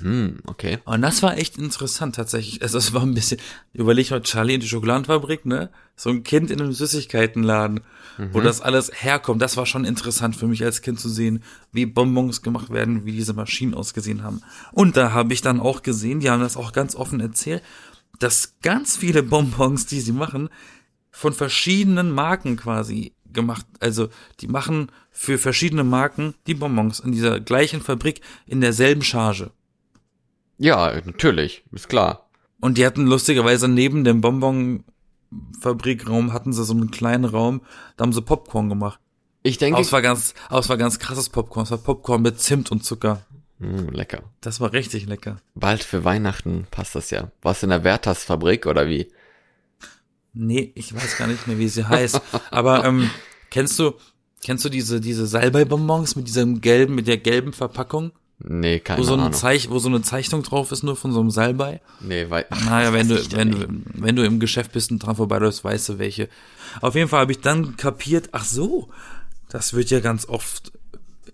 Hm, okay. Und das war echt interessant tatsächlich. Also es war ein bisschen, überleg mal, Charlie in die Schokoladenfabrik, ne? So ein Kind in einem Süßigkeitenladen, wo das alles herkommt. Das war schon interessant für mich als Kind zu sehen, wie Bonbons gemacht werden, wie diese Maschinen ausgesehen haben. Und da habe ich dann auch gesehen, die haben das auch ganz offen erzählt, dass ganz viele Bonbons, die sie machen, von verschiedenen Marken quasi gemacht. Also die machen für verschiedene Marken die Bonbons in dieser gleichen Fabrik in derselben Charge. Ja, natürlich, ist klar. Und die hatten lustigerweise neben dem Bonbon-Fabrikraum hatten sie so einen kleinen Raum, da haben sie Popcorn gemacht. Ich denke, Aber es war ganz, aber es war ganz krasses Popcorn. Es war Popcorn mit Zimt und Zucker. Hm, lecker. Das war richtig lecker. Bald für Weihnachten passt das ja. Warst du in der Werthers-Fabrik oder wie? Nee, ich weiß gar nicht mehr, wie sie heißt. Aber ähm, kennst du, kennst du diese, diese Salbei-Bonbons mit diesem gelben, mit der gelben Verpackung? Nee, keine Wo so, eine Ahnung. Zeich, wo so eine Zeichnung drauf ist, nur von so einem Salbei? Nee, weil, Naja, wenn du, wenn du, wenn du im Geschäft bist und dran vorbeiläufst, weißt du welche. Auf jeden Fall habe ich dann kapiert, ach so, das wird ja ganz oft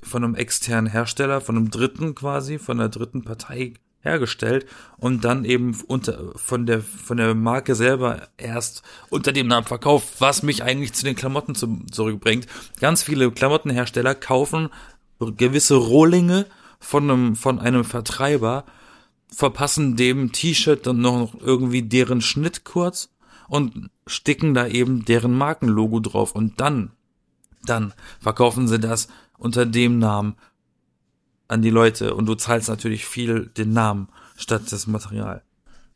von einem externen Hersteller, von einem Dritten quasi, von einer dritten Partei hergestellt und dann eben unter, von der, von der Marke selber erst unter dem Namen verkauft, was mich eigentlich zu den Klamotten zu, zurückbringt. Ganz viele Klamottenhersteller kaufen gewisse Rohlinge von einem, von einem Vertreiber, verpassen dem T-Shirt dann noch irgendwie deren Schnitt kurz und sticken da eben deren Markenlogo drauf und dann, dann verkaufen sie das unter dem Namen an die Leute und du zahlst natürlich viel den Namen statt das Material.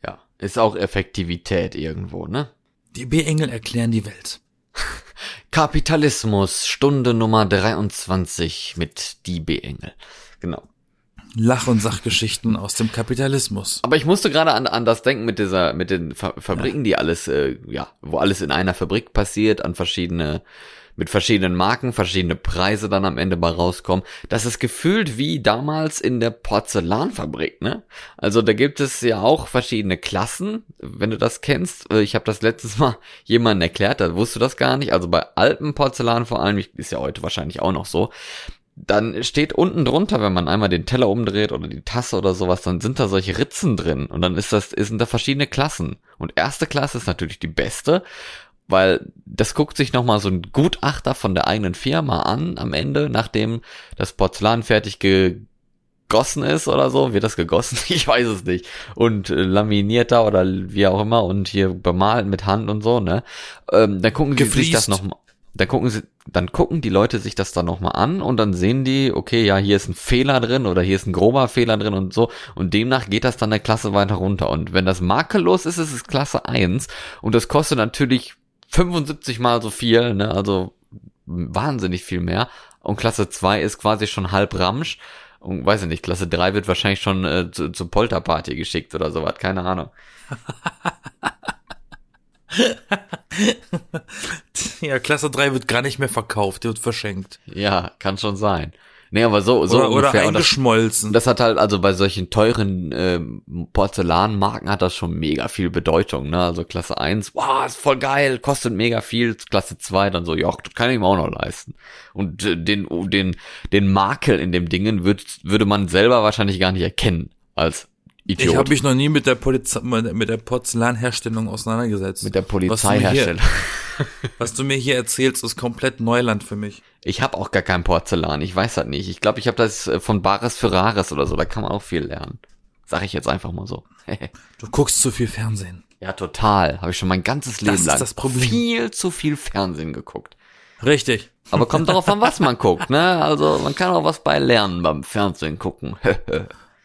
Ja, ist auch Effektivität irgendwo, ne? Die B-Engel erklären die Welt. [laughs] Kapitalismus, Stunde Nummer 23 mit die B-Engel. Genau. Lach- und Sachgeschichten aus dem Kapitalismus. Aber ich musste gerade an, an das denken mit dieser, mit den Fa Fabriken, die alles, äh, ja, wo alles in einer Fabrik passiert, an verschiedene, mit verschiedenen Marken, verschiedene Preise dann am Ende bei rauskommen. Das ist gefühlt wie damals in der Porzellanfabrik, ne? Also da gibt es ja auch verschiedene Klassen, wenn du das kennst. Äh, Ich habe das letztes Mal [laughs] jemandem erklärt, da wusste das gar nicht. Also bei alten Porzellan vor allem, ist ja heute wahrscheinlich auch noch so, dann steht unten drunter, wenn man einmal den Teller umdreht oder die Tasse oder sowas, dann sind da solche Ritzen drin und dann ist das, sind da verschiedene Klassen. Und erste Klasse ist natürlich die beste, weil das guckt sich nochmal so ein Gutachter von der eigenen Firma an am Ende, nachdem das Porzellan fertig gegossen ist oder so, wird das gegossen? [laughs] Ich weiß es nicht. Und äh, laminierter oder wie auch immer und hier bemalt mit Hand und so, ne? Ähm, dann gucken die sich das nochmal dann gucken sie, dann gucken die Leute sich das dann nochmal an und dann sehen die, okay, ja, hier ist ein Fehler drin oder hier ist ein grober Fehler drin und so. Und demnach geht das dann der Klasse weiter runter. Und wenn das makellos ist, ist es Klasse 1 und das kostet natürlich 75 mal so viel, ne, also wahnsinnig viel mehr. Und Klasse 2 ist quasi schon halb Ramsch. Und weiß ich nicht, Klasse 3 wird wahrscheinlich schon äh, zu, zur Polterparty geschickt oder sowas, keine Ahnung. [laughs] [laughs] Ja, Klasse 3 wird gar nicht mehr verkauft, die wird verschenkt. Ja, kann schon sein. Nee, aber so, so Oder, oder ungefähr. Und das, eingeschmolzen. das hat halt, also bei solchen teuren ähm, Porzellanmarken hat das schon mega viel Bedeutung, ne? Also Klasse 1, wow, ist voll geil, kostet mega viel. Klasse 2 dann so, ja, das kann ich mir auch noch leisten. Und äh, den, den, den Makel in dem Dingen würd, würde man selber wahrscheinlich gar nicht erkennen als Idiot. ich habe mich noch nie mit der Poliz mit der Porzellanherstellung auseinandergesetzt. mit der Was Polizeiherstellung. [laughs] Was du mir hier erzählst, ist komplett Neuland für mich. Ich habe auch gar kein Porzellan, ich weiß das nicht. Ich glaube, ich habe das äh, von Bares für Rares oder so, da kann man auch viel lernen. Sag ich jetzt einfach mal so. [laughs] Du guckst zu viel Fernsehen. ja, total. Habe ich schon mein ganzes Leben ist lang das Problem. viel zu viel Fernsehen geguckt. Richtig. Aber kommt darauf an, was man [laughs] guckt, ne? Also man kann auch was bei lernen beim Fernsehen gucken.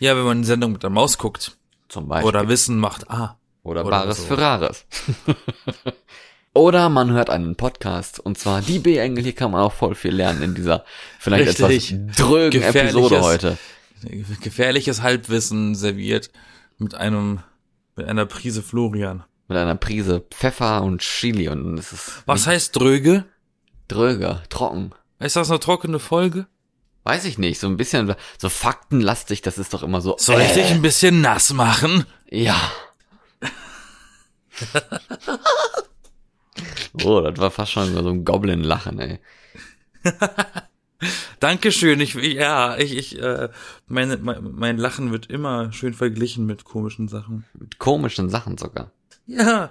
Ja, wenn man eine Sendung mit der Maus guckt. Zum Beispiel. Oder Wissen macht A. Oder, oder Bares so. für Rares. [laughs] Oder man hört einen Podcast und zwar die B-Engel. Hier kann man auch voll viel lernen in dieser vielleicht Richtig. etwas drögen Episode heute. Gefährliches Halbwissen serviert mit einem, mit einer Prise Florian. Mit einer Prise Pfeffer und Chili und es ist Was heißt dröge? dröger, trocken. Ist das eine trockene Folge? Weiß ich nicht, so ein bisschen so faktenlastig, das ist doch immer so. Soll ich dich ein bisschen nass machen? Ja. [laughs] oh, das war fast schon so ein Goblin-Lachen, ey. [laughs] Dankeschön. Ich, ja, ich, ich, äh, meine, mein, mein Lachen wird immer schön verglichen mit komischen Sachen. Mit komischen Sachen sogar. Ja.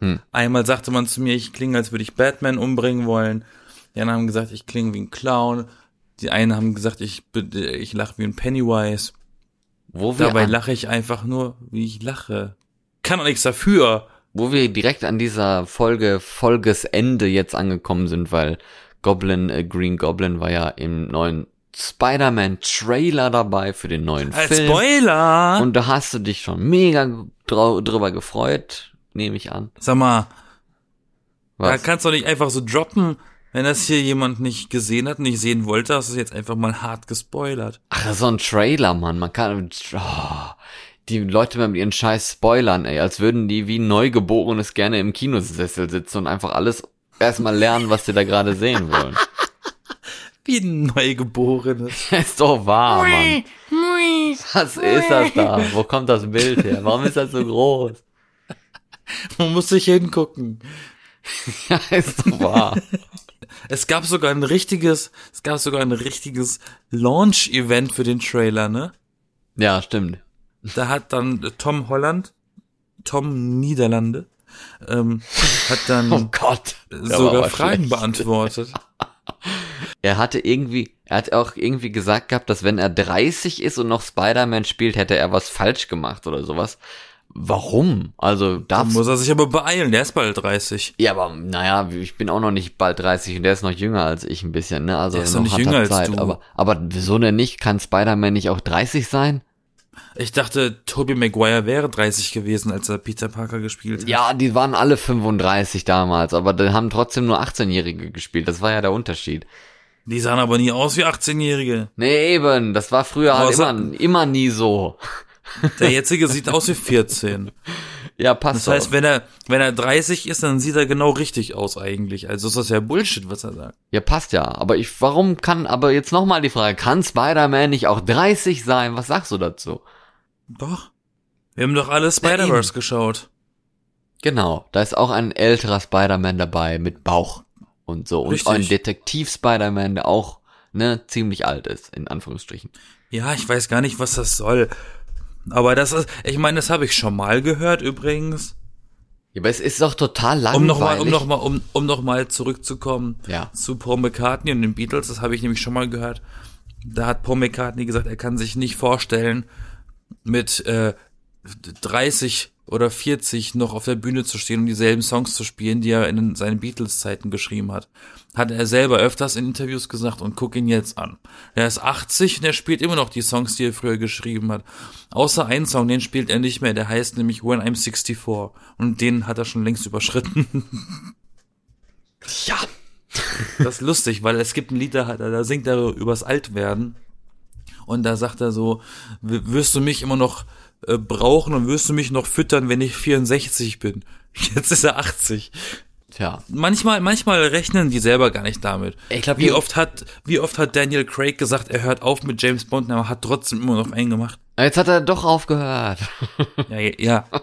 Hm. Einmal sagte man zu mir, ich klinge, als würde ich Batman umbringen wollen. Die anderen haben gesagt, ich klinge wie ein Clown. Die einen haben gesagt, ich, ich lache wie ein Pennywise. Wo wir, Dabei lache ich einfach nur, wie ich lache. Kann doch nichts dafür. wo wir direkt an dieser Folge, Folgesende jetzt angekommen sind, weil Goblin, äh, Green Goblin war ja im neuen Spider-Man-Trailer dabei für den neuen Als Film. Spoiler. Und da hast du dich schon mega drüber gefreut, nehme ich an. Sag mal, da Was? kannst du doch nicht einfach so droppen. Wenn das hier jemand nicht gesehen hat, nicht sehen wollte, hast du es jetzt einfach mal hart gespoilert. Ach, so ein Trailer, Mann. Man kann. Oh, die Leute mit ihren scheiß Spoilern, ey, als würden die wie Neugeborenes gerne im Kinosessel sitzen und einfach alles erstmal lernen, was sie da gerade sehen wollen. [laughs] Wie ein Neugeborenes. [laughs] ist doch wahr, Mann. Was ist das da? Wo kommt das Bild her? Warum ist das so groß? Man muss sich hingucken. [laughs] Ja, ist doch wahr. Es gab sogar ein richtiges, es gab sogar ein richtiges Launch-Event für den Trailer, ne? Ja, stimmt. Da hat dann Tom Holland, Tom Niederlande, ähm, hat dann [laughs] Oh Gott. sogar Fragen schlecht. beantwortet. [laughs] Er hatte irgendwie, er hat auch irgendwie gesagt gehabt, dass wenn er 30 ist und noch Spider-Man spielt, hätte er was falsch gemacht oder sowas. Warum? Also Da darfst muss er sich aber beeilen, der ist bald 30. Ja, aber naja, ich bin auch noch nicht bald 30 und der ist noch jünger als ich ein bisschen, ne? Also Der ist noch nicht er jünger als Zeit. du. Aber, aber wieso denn nicht? Kann Spider-Man nicht auch 30 sein? Ich dachte, Tobey Maguire wäre 30 gewesen, als er Peter Parker gespielt hat. Ja, die waren alle 35 damals, aber die haben trotzdem nur 18-Jährige gespielt. Das war ja der Unterschied. Die sahen aber nie aus wie 18-Jährige. Nee, eben, das war früher halt Außer- immer, immer nie so. Der jetzige sieht aus wie 14. [laughs] Ja, passt Das heißt, doch. wenn er, wenn er 30 ist, dann sieht er genau richtig aus eigentlich. Also ist das ja Bullshit, was er sagt. Ja, passt ja. Aber ich, warum kann, aber jetzt nochmal die Frage, kann Spider-Man nicht auch 30 sein? Was sagst du dazu? Doch. Wir haben doch alle Spider-Verse geschaut. Genau, da ist auch ein älterer Spider-Man dabei mit Bauch und so. Und Richtig. ein Detektiv-Spider-Man, der auch, ne, ziemlich alt ist, in Anführungsstrichen. Ja, ich weiß gar nicht, was das soll. Aber das ist, ich meine, das habe ich schon mal gehört übrigens. Ja, aber es ist doch total langweilig. Um nochmal, um noch mal, um, um noch mal zurückzukommen Ja. zu Paul McCartney und den Beatles, das habe ich nämlich schon mal gehört. Da hat Paul McCartney gesagt, er kann sich nicht vorstellen, mit äh, 30 oder 40 noch auf der Bühne zu stehen und dieselben Songs zu spielen, die er in seinen Beatles-Zeiten geschrieben hat. Hat er selber öfters in Interviews gesagt und guck ihn jetzt an. Er ist 80 und er spielt immer noch die Songs, die er früher geschrieben hat. Außer einen Song, den spielt er nicht mehr, der heißt nämlich When I'm 64. Und den hat er schon längst überschritten. Ja. Das ist lustig, weil es gibt ein Lied, da, da da singt er übers Altwerden. Und da sagt er so, "W- wirst du mich immer noch äh, brauchen und wirst du mich noch füttern, wenn ich 64 bin? [laughs] Jetzt ist er 80. Tja. Manchmal, manchmal rechnen die selber gar nicht damit. Ich glaub, wie oft hat, wie oft hat Daniel Craig gesagt, er hört auf mit James Bond, aber hat trotzdem immer noch einen gemacht. Jetzt hat er doch aufgehört. Ja, ja. [laughs]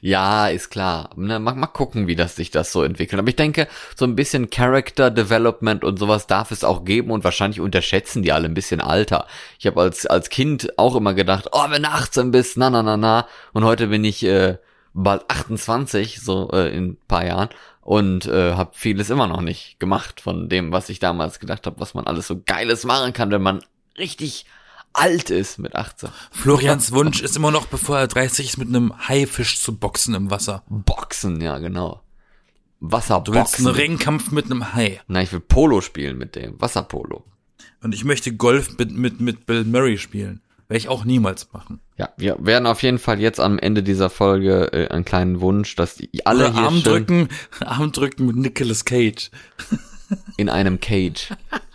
Ja, ist klar. Na, mal, mal gucken, wie das sich das so entwickelt. Aber ich denke, so ein bisschen Character Development und sowas darf es auch geben und wahrscheinlich unterschätzen die alle ein bisschen Alter. Ich habe als als Kind auch immer gedacht, oh, wenn du 18 bist, na na na na. Und heute bin ich äh, bald 28, so äh, in ein paar Jahren und äh, habe vieles immer noch nicht gemacht von dem, was ich damals gedacht habe, was man alles so geiles machen kann, wenn man richtig alt ist mit 18. Florians Wunsch ist immer noch, bevor er 30 ist, mit einem Haifisch zu boxen im Wasser. Boxen, ja genau. Du willst einen Wasserboxen. Ringkampf mit einem Hai. Na, ich will Polo spielen mit dem. Wasserpolo. Und ich möchte Golf mit, mit, mit Bill Murray spielen. Werde ich auch niemals machen. Ja, wir werden auf jeden Fall jetzt am Ende dieser Folge äh, einen kleinen Wunsch, dass die alle Oder hier Arm drücken, [laughs] Arm drücken mit Nicolas Cage. in einem Cage. [laughs]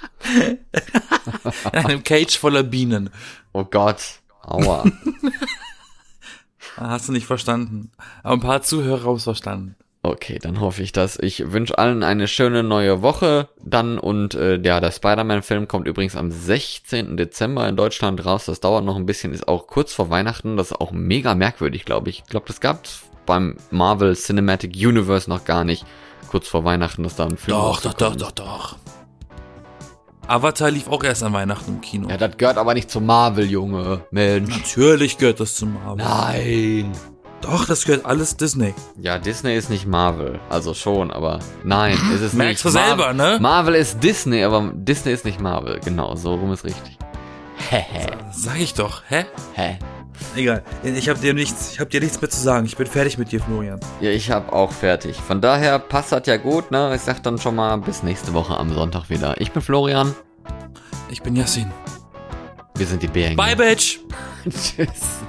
In einem Cage voller Bienen. Oh Gott. Aua. Ah, Hast du nicht verstanden. Aber ein paar Zuhörer haben es verstanden. Okay, dann hoffe ich das. Ich wünsche allen eine schöne neue Woche dann und äh, ja, der Spider-Man-Film kommt übrigens am 16. Dezember in Deutschland raus. Das dauert noch ein bisschen, ist auch kurz vor Weihnachten. Das ist auch mega merkwürdig, glaube ich. Ich glaube, das gab's beim Marvel Cinematic Universe noch gar nicht. Kurz vor Weihnachten, dass da ein Film Doch, doch, doch, doch, doch. Avatar lief auch erst an Weihnachten im Kino. Ja, das gehört aber nicht zu Marvel, Junge. Mensch. Natürlich gehört das zum Marvel. Nein. Doch, das gehört alles Disney. Ja, Disney ist nicht Marvel. Also schon, aber nein, ist es [laughs] Merkst nicht. du selber, ne? Marvel ist Disney, aber Disney ist nicht Marvel. Genau, so rum ist richtig. Hehe. Sag ich doch, hä? Hä? Egal, ich hab dir nichts, ich hab dir nichts mehr zu sagen. Ich bin fertig mit dir, Florian. Ja, ich hab auch fertig. Von daher passt das ja gut, ne? Ich sag dann schon mal bis nächste Woche am Sonntag wieder. Ich bin Florian. Ich bin Yassin. Wir sind die Bären. Bye, Bitch! [laughs] Tschüss.